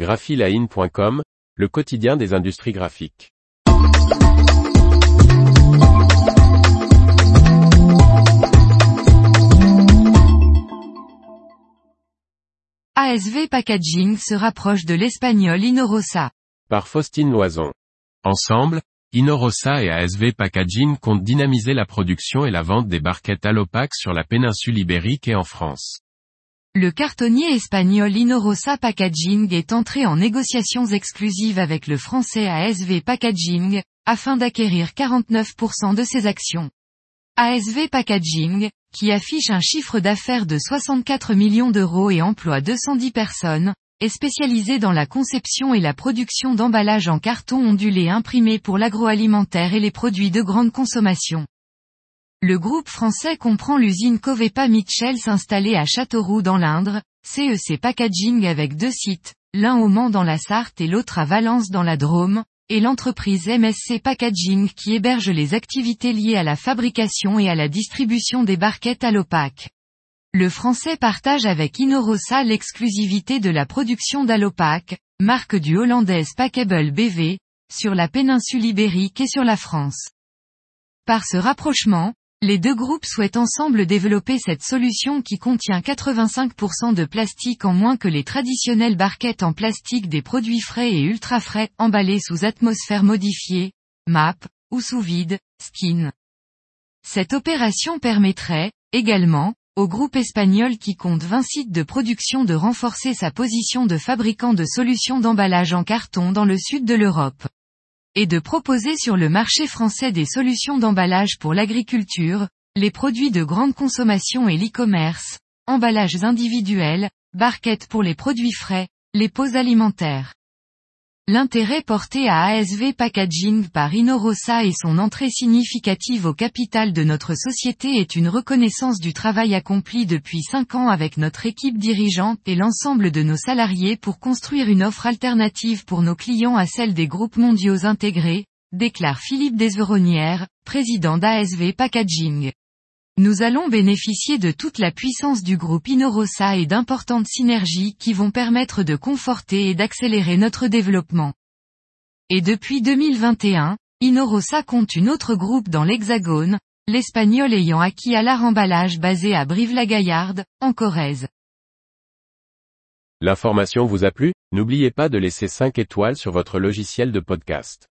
graphiline.com, le quotidien des industries graphiques. ASV Packaging se rapproche de l'espagnol Inorosa. Par Faustine Loison. Ensemble, Inorosa et ASV Packaging comptent dynamiser la production et la vente des barquettes Allopac sur la péninsule ibérique et en France. Le cartonnier espagnol Inorosa Packaging est entré en négociations exclusives avec le français ASV Packaging, afin d'acquérir 49% de ses actions. ASV Packaging, qui affiche un chiffre d'affaires de 64 millions d'euros et emploie 210 personnes, est spécialisé dans la conception et la production d'emballages en carton ondulé imprimé pour l'agroalimentaire et les produits de grande consommation. Le groupe français comprend l'usine Covepa Mitchell installée à Châteauroux dans l'Indre, CEC e Packaging avec deux sites, l'un au Mans dans la Sarthe et l'autre à Valence dans la Drôme, et l'entreprise MSC Packaging qui héberge les activités liées à la fabrication et à la distribution des barquettes à l'opaque. Le français partage avec Inorosa l'exclusivité de la production d'Allopac, marque du hollandais Packable BV, sur la péninsule ibérique et sur la France. Par ce rapprochement, les deux groupes souhaitent ensemble développer cette solution qui contient 85% de plastique en moins que les traditionnelles barquettes en plastique des produits frais et ultra frais emballés sous atmosphère modifiée, MAP, ou sous vide, skin. Cette opération permettrait, également, au groupe espagnol qui compte 20 sites de production de renforcer sa position de fabricant de solutions d'emballage en carton dans le sud de l'Europe et de proposer sur le marché français des solutions d'emballage pour l'agriculture, les produits de grande consommation et l'e-commerce, emballages individuels, barquettes pour les produits frais, les pots alimentaires. L'intérêt porté à ASV Packaging par Inorosa et son entrée significative au capital de notre société est une reconnaissance du travail accompli depuis cinq ans avec notre équipe dirigeante et l'ensemble de nos salariés pour construire une offre alternative pour nos clients à celle des groupes mondiaux intégrés, déclare Philippe Desveronnières, président d'ASV Packaging. Nous allons bénéficier de toute la puissance du groupe Inorosa et d'importantes synergies qui vont permettre de conforter et d'accélérer notre développement. Et depuis 2021, Inorosa compte une autre groupe dans l'Hexagone, l'espagnol ayant acquis à l'art emballage basé à Brive-la-Gaillarde, en Corrèze. L'information vous a plu? N'oubliez pas de laisser 5 étoiles sur votre logiciel de podcast.